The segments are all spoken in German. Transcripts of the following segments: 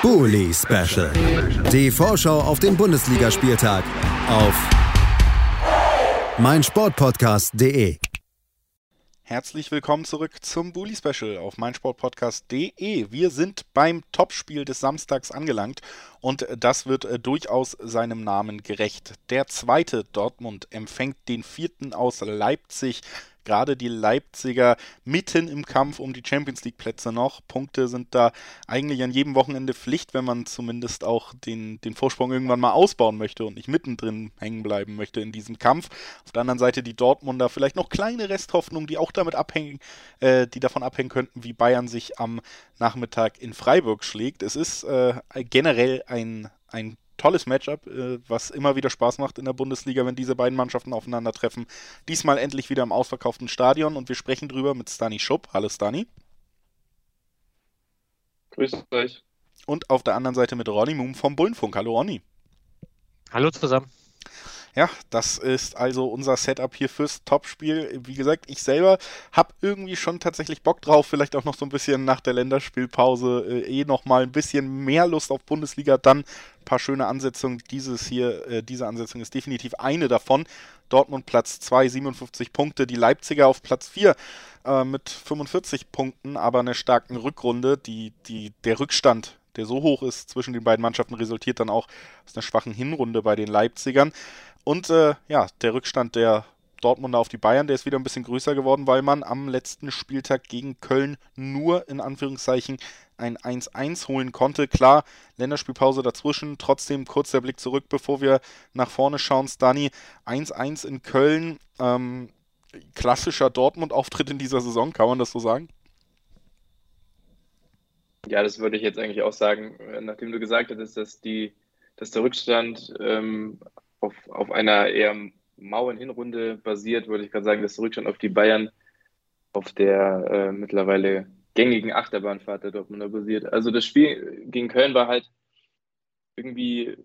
Bully Special. Die Vorschau auf den Bundesligaspieltag auf meinsportpodcast.de. Herzlich willkommen zurück zum Bully Special auf meinsportpodcast.de. Wir sind beim Topspiel des Samstags angelangt und das wird äh, durchaus seinem Namen gerecht. Der zweite Dortmund empfängt den vierten aus Leipzig gerade die Leipziger mitten im Kampf um die Champions League Plätze noch. Punkte sind da eigentlich an jedem Wochenende Pflicht, wenn man zumindest auch den, den Vorsprung irgendwann mal ausbauen möchte und nicht mittendrin hängen bleiben möchte in diesem Kampf. Auf der anderen Seite die Dortmunder vielleicht noch kleine Resthoffnung, die auch damit abhängen, äh, die davon abhängen könnten, wie Bayern sich am Nachmittag in Freiburg schlägt. Es ist äh, generell ein, ein tolles Matchup, äh, was immer wieder Spaß macht in der Bundesliga, wenn diese beiden Mannschaften aufeinandertreffen. Diesmal endlich wieder im ausverkauften Stadion und wir sprechen drüber mit Stani Schupp. Hallo Stani. Grüß euch. Und auf der anderen Seite mit Ronny Moom vom Bullenfunk. Hallo Ronny. Hallo zusammen. Ja, das ist also unser Setup hier fürs Topspiel. Wie gesagt, ich selber habe irgendwie schon tatsächlich Bock drauf, vielleicht auch noch so ein bisschen nach der Länderspielpause äh, eh nochmal ein bisschen mehr Lust auf Bundesliga, dann ein paar schöne Ansetzungen. Dieses hier, äh, diese Ansetzung ist definitiv eine davon. Dortmund Platz 2, 57 Punkte, die Leipziger auf Platz 4 äh, mit 45 Punkten, aber einer starken Rückrunde. Die, die, der Rückstand der so hoch ist zwischen den beiden Mannschaften, resultiert dann auch aus einer schwachen Hinrunde bei den Leipzigern. Und äh, ja, der Rückstand der Dortmunder auf die Bayern, der ist wieder ein bisschen größer geworden, weil man am letzten Spieltag gegen Köln nur in Anführungszeichen ein 1-1 holen konnte. Klar, Länderspielpause dazwischen, trotzdem kurz der Blick zurück, bevor wir nach vorne schauen. Stani, 1-1 in Köln, ähm, klassischer Dortmund-Auftritt in dieser Saison, kann man das so sagen? Ja, das würde ich jetzt eigentlich auch sagen, nachdem du gesagt hattest, dass, die, dass der Rückstand ähm, auf, auf einer eher mauen Hinrunde basiert, würde ich gerade sagen, dass der Rückstand auf die Bayern auf der äh, mittlerweile gängigen Achterbahnfahrt der Dortmunder basiert. Also das Spiel gegen Köln war halt irgendwie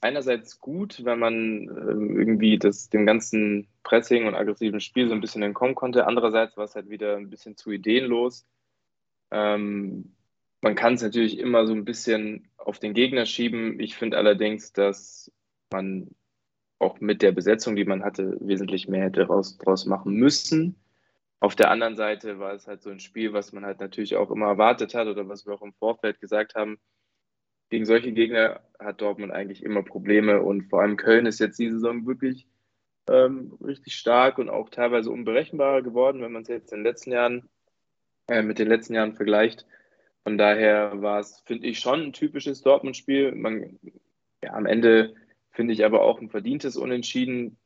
einerseits gut, wenn man äh, irgendwie das, dem ganzen Pressing und aggressiven Spiel so ein bisschen entkommen konnte. Andererseits war es halt wieder ein bisschen zu ideenlos. Ähm, man kann es natürlich immer so ein bisschen auf den Gegner schieben. Ich finde allerdings, dass man auch mit der Besetzung, die man hatte, wesentlich mehr hätte raus, draus machen müssen. Auf der anderen Seite war es halt so ein Spiel, was man halt natürlich auch immer erwartet hat oder was wir auch im Vorfeld gesagt haben. Gegen solche Gegner hat Dortmund eigentlich immer Probleme und vor allem Köln ist jetzt die Saison wirklich ähm, richtig stark und auch teilweise unberechenbarer geworden, wenn man es jetzt in den letzten Jahren äh, mit den letzten Jahren vergleicht. Von daher war es, finde ich, schon ein typisches Dortmund-Spiel. ja, am Ende Finde ich aber auch ein verdientes Unentschieden.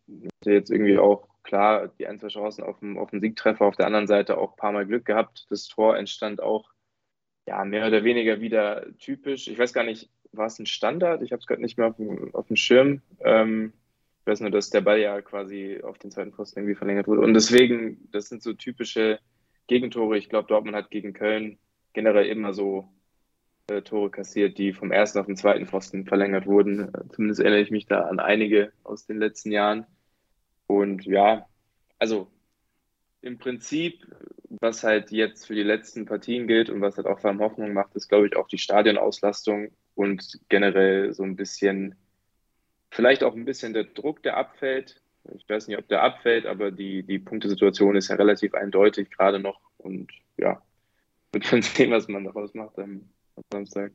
Jetzt irgendwie auch klar die ein, zwei Chancen auf den, auf den Siegtreffer, auf der anderen Seite auch ein paar Mal Glück gehabt. Das Tor entstand auch ja, mehr oder weniger wieder typisch. Ich weiß gar nicht, war es ein Standard? Ich habe es gerade nicht mehr auf dem, auf dem Schirm. Ähm, ich weiß nur, dass der Ball ja quasi auf den zweiten Posten irgendwie verlängert wurde. Und deswegen, das sind so typische Gegentore. Ich glaube, Dortmund hat gegen Köln generell immer so Tore kassiert, die vom ersten auf den zweiten Pfosten verlängert wurden. Äh, zumindest erinnere ich mich da an einige aus den letzten Jahren. Und ja, also im Prinzip, was halt jetzt für die letzten Partien gilt und was halt auch vor allem Hoffnung macht, ist, glaube ich, auch die Stadionauslastung und generell so ein bisschen, vielleicht auch ein bisschen der Druck, der abfällt. Ich weiß nicht, ob der abfällt, aber die, die Punktesituation ist ja relativ eindeutig gerade noch und ja, wird man sehen, was man daraus macht am, am Samstag.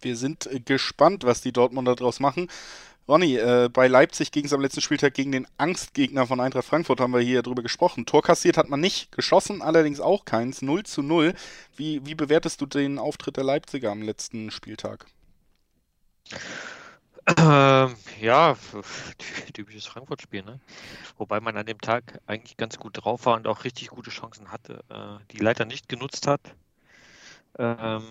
Wir sind äh, gespannt, was die Dortmunder daraus machen. Ronny, äh, bei Leipzig ging es am letzten Spieltag gegen den Angstgegner von Eintracht Frankfurt, haben wir hier drüber gesprochen. Tor kassiert hat man nicht, geschossen allerdings auch keins, 0 zu 0. Wie, wie bewertest du den Auftritt der Leipziger am letzten Spieltag? Ähm, ja, typisches Frankfurt-Spiel, ne? Wobei man an dem Tag eigentlich ganz gut drauf war und auch richtig gute Chancen hatte, äh, die leider nicht genutzt hat. Ähm,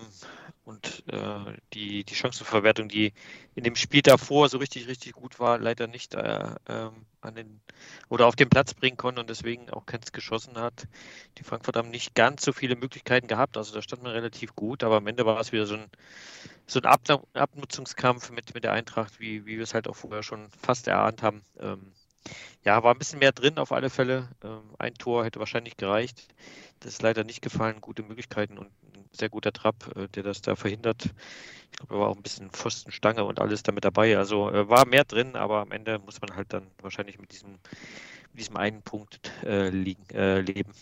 und äh, die, die Chancenverwertung, die in dem Spiel davor so richtig, richtig gut war, leider nicht äh, ähm, an den oder auf den Platz bringen konnte und deswegen auch keins geschossen hat. Die Frankfurt haben nicht ganz so viele Möglichkeiten gehabt, also da stand man relativ gut, aber am Ende war es wieder so ein, so ein Ab Abnutzungskampf mit, mit der Eintracht, wie, wie wir es halt auch vorher schon fast erahnt haben. Ähm, ja, war ein bisschen mehr drin auf alle Fälle. Ähm, ein Tor hätte wahrscheinlich gereicht. Das ist leider nicht gefallen. Gute Möglichkeiten und ein sehr guter Trap, äh, der das da verhindert. Ich glaube, er war auch ein bisschen Pfostenstange und alles damit dabei. Also äh, war mehr drin, aber am Ende muss man halt dann wahrscheinlich mit diesem, mit diesem einen Punkt äh, liegen, äh, leben.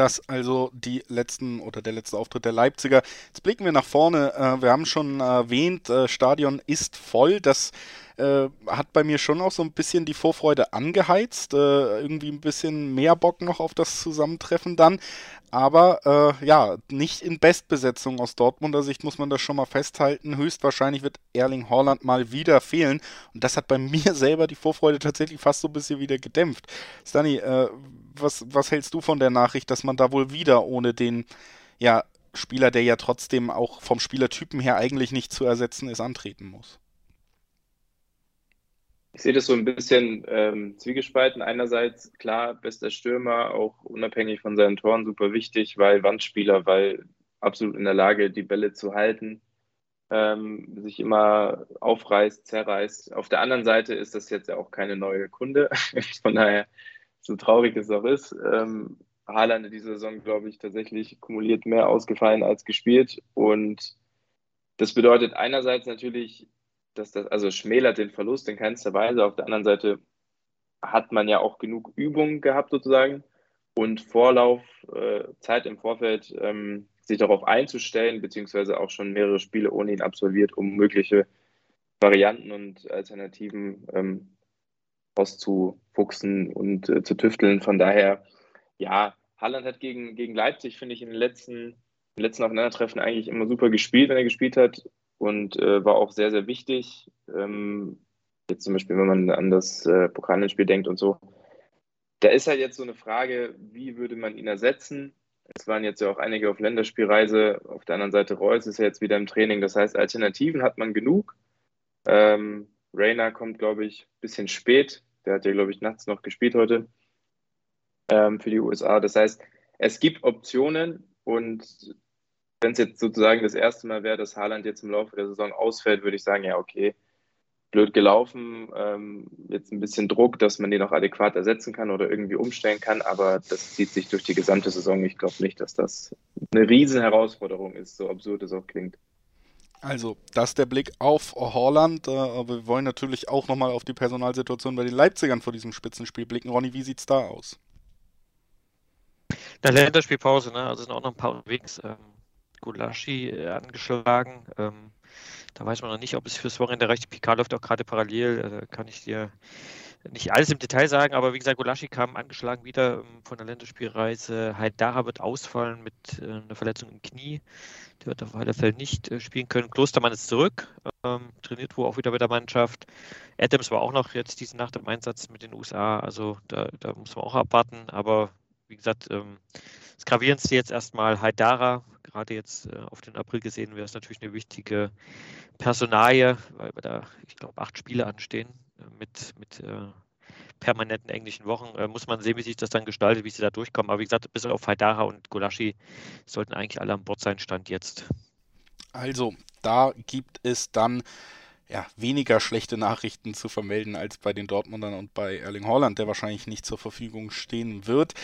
Das also die letzten oder der letzte Auftritt der Leipziger. Jetzt blicken wir nach vorne. Äh, wir haben schon erwähnt, äh, Stadion ist voll. Das äh, hat bei mir schon auch so ein bisschen die Vorfreude angeheizt. Äh, irgendwie ein bisschen mehr Bock noch auf das Zusammentreffen dann. Aber äh, ja, nicht in Bestbesetzung aus Dortmunder Sicht muss man das schon mal festhalten. Höchstwahrscheinlich wird Erling Haaland mal wieder fehlen. Und das hat bei mir selber die Vorfreude tatsächlich fast so ein bisschen wieder gedämpft. Stani, was, was hältst du von der Nachricht, dass man da wohl wieder ohne den ja, Spieler, der ja trotzdem auch vom Spielertypen her eigentlich nicht zu ersetzen ist, antreten muss? Ich sehe das so ein bisschen ähm, zwiegespalten. Einerseits, klar, bester Stürmer, auch unabhängig von seinen Toren, super wichtig, weil Wandspieler, weil absolut in der Lage, die Bälle zu halten, ähm, sich immer aufreißt, zerreißt. Auf der anderen Seite ist das jetzt ja auch keine neue Kunde. von daher, so traurig es auch ist, ähm, Haaland in dieser Saison, glaube ich, tatsächlich kumuliert mehr ausgefallen als gespielt. Und das bedeutet einerseits natürlich, dass das, also schmälert den Verlust in keinster Weise. Auf der anderen Seite hat man ja auch genug Übung gehabt sozusagen und Vorlauf, äh, Zeit im Vorfeld, ähm, sich darauf einzustellen, beziehungsweise auch schon mehrere Spiele ohne ihn absolviert, um mögliche Varianten und Alternativen ähm, auszufuchsen und äh, zu tüfteln. Von daher, ja, Halland hat gegen, gegen Leipzig, finde ich, in den letzten, im letzten Aufeinandertreffen eigentlich immer super gespielt, wenn er gespielt hat und äh, war auch sehr, sehr wichtig. Ähm, jetzt zum Beispiel, wenn man an das äh, Pokalspiel denkt und so. Da ist halt jetzt so eine Frage, wie würde man ihn ersetzen? Es waren jetzt ja auch einige auf Länderspielreise. Auf der anderen Seite Reus ist ja jetzt wieder im Training. Das heißt, Alternativen hat man genug. Ähm, Rainer kommt, glaube ich, ein bisschen spät. Der hat ja, glaube ich, nachts noch gespielt heute ähm, für die USA. Das heißt, es gibt Optionen und wenn es jetzt sozusagen das erste Mal wäre, dass Haaland jetzt im Laufe der Saison ausfällt, würde ich sagen, ja, okay, blöd gelaufen, ähm, jetzt ein bisschen Druck, dass man den auch adäquat ersetzen kann oder irgendwie umstellen kann, aber das zieht sich durch die gesamte Saison. Ich glaube nicht, dass das eine riesen Herausforderung ist, so absurd es auch klingt. Also, das ist der Blick auf Holland, äh, aber wir wollen natürlich auch nochmal auf die Personalsituation bei den Leipzigern vor diesem Spitzenspiel blicken. Ronny, wie sieht es da aus? Der Länderspielpause, ne? Also sind auch noch ein paar unterwegs. Ähm, Gulaschi äh, angeschlagen. Ähm, da weiß man noch nicht, ob es fürs Wochenende reicht. Picard läuft auch gerade parallel. Äh, kann ich dir nicht alles im Detail sagen, aber wie gesagt, Gulaschi kam angeschlagen wieder ähm, von der Länderspielreise. Haidara wird ausfallen mit äh, einer Verletzung im Knie. Der wird auf alle Fälle nicht äh, spielen können. Klostermann ist zurück, ähm, trainiert wohl auch wieder mit der Mannschaft. Adams war auch noch jetzt diese Nacht im Einsatz mit den USA, also da, da muss man auch abwarten. Aber wie gesagt, ähm, das Gravierendste jetzt erstmal Haidara, gerade jetzt äh, auf den April gesehen, wäre es natürlich eine wichtige Personalie, weil wir da, ich glaube, acht Spiele anstehen äh, mit, mit äh, permanenten englischen Wochen. Äh, muss man sehen, wie sich das dann gestaltet, wie sie da durchkommen. Aber wie gesagt, bis auf Haidara und Golaschi sollten eigentlich alle an Bord sein, Stand jetzt. Also, da gibt es dann ja, weniger schlechte Nachrichten zu vermelden als bei den Dortmundern und bei Erling Haaland, der wahrscheinlich nicht zur Verfügung stehen wird.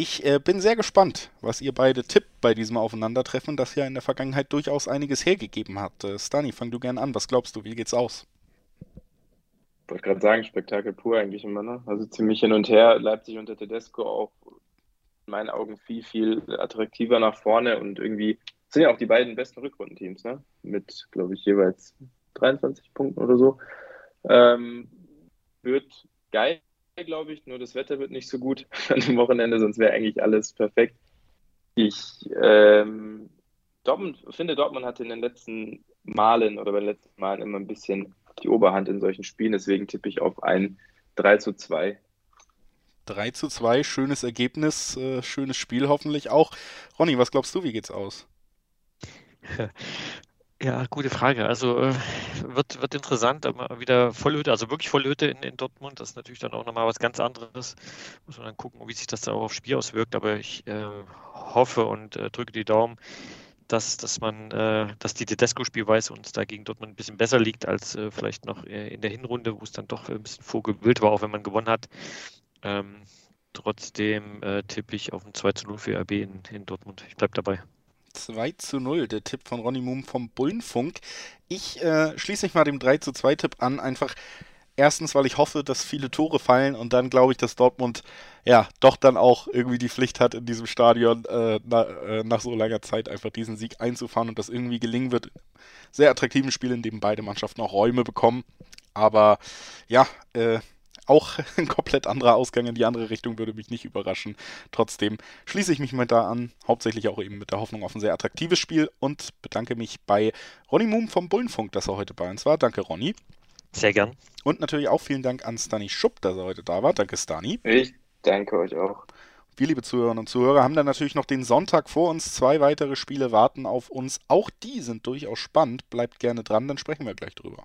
Ich äh, bin sehr gespannt, was ihr beide tippt bei diesem Aufeinandertreffen, das ja in der Vergangenheit durchaus einiges hergegeben hat. Äh, Stani, fang du gern an. Was glaubst du, wie geht's aus? Ich wollte gerade sagen, Spektakel pur eigentlich immer, ne? Also ziemlich hin und her. Leipzig unter Tedesco auch in meinen Augen viel, viel attraktiver nach vorne und irgendwie sind ja auch die beiden besten Rückrundenteams, ne? Mit, glaube ich, jeweils 23 Punkten oder so. Ähm, wird geil glaube ich, nur das Wetter wird nicht so gut an dem Wochenende, sonst wäre eigentlich alles perfekt. Ich ähm, Dortmund, finde, Dortmund hatte in den letzten Malen oder bei den letzten Malen immer ein bisschen die Oberhand in solchen Spielen, deswegen tippe ich auf ein 3 zu 2. 3 zu 2, schönes Ergebnis, äh, schönes Spiel hoffentlich auch. Ronny, was glaubst du, wie geht's aus? Ja, gute Frage. Also äh, wird, wird interessant, aber wieder Vollhütte, also wirklich Vollhütte in, in Dortmund. Das ist natürlich dann auch nochmal was ganz anderes. Muss man dann gucken, wie sich das da auch aufs Spiel auswirkt. Aber ich äh, hoffe und äh, drücke die Daumen, dass, dass man, äh, dass die Tedesco-Spielweise uns da gegen Dortmund ein bisschen besser liegt als äh, vielleicht noch äh, in der Hinrunde, wo es dann doch ein bisschen vorgewillt war, auch wenn man gewonnen hat. Ähm, trotzdem tippe ich auf ein 2 zu 0 für RB in, in Dortmund. Ich bleibe dabei. 2 zu 0, der Tipp von Ronny Moom vom Bullenfunk. Ich äh, schließe mich mal dem 3 zu 2 Tipp an, einfach erstens, weil ich hoffe, dass viele Tore fallen und dann glaube ich, dass Dortmund ja doch dann auch irgendwie die Pflicht hat, in diesem Stadion äh, na, äh, nach so langer Zeit einfach diesen Sieg einzufahren und das irgendwie gelingen wird. Sehr attraktiven Spiel, in dem beide Mannschaften auch Räume bekommen. Aber ja, äh, auch ein komplett anderer Ausgang in die andere Richtung würde mich nicht überraschen. Trotzdem schließe ich mich mal da an, hauptsächlich auch eben mit der Hoffnung auf ein sehr attraktives Spiel und bedanke mich bei Ronny Moom vom Bullenfunk, dass er heute bei uns war. Danke, Ronny. Sehr gern. Und natürlich auch vielen Dank an Stani Schupp, dass er heute da war. Danke, Stani. Ich danke euch auch. Wir, liebe Zuhörerinnen und Zuhörer, haben dann natürlich noch den Sonntag vor uns. Zwei weitere Spiele warten auf uns. Auch die sind durchaus spannend. Bleibt gerne dran, dann sprechen wir gleich drüber.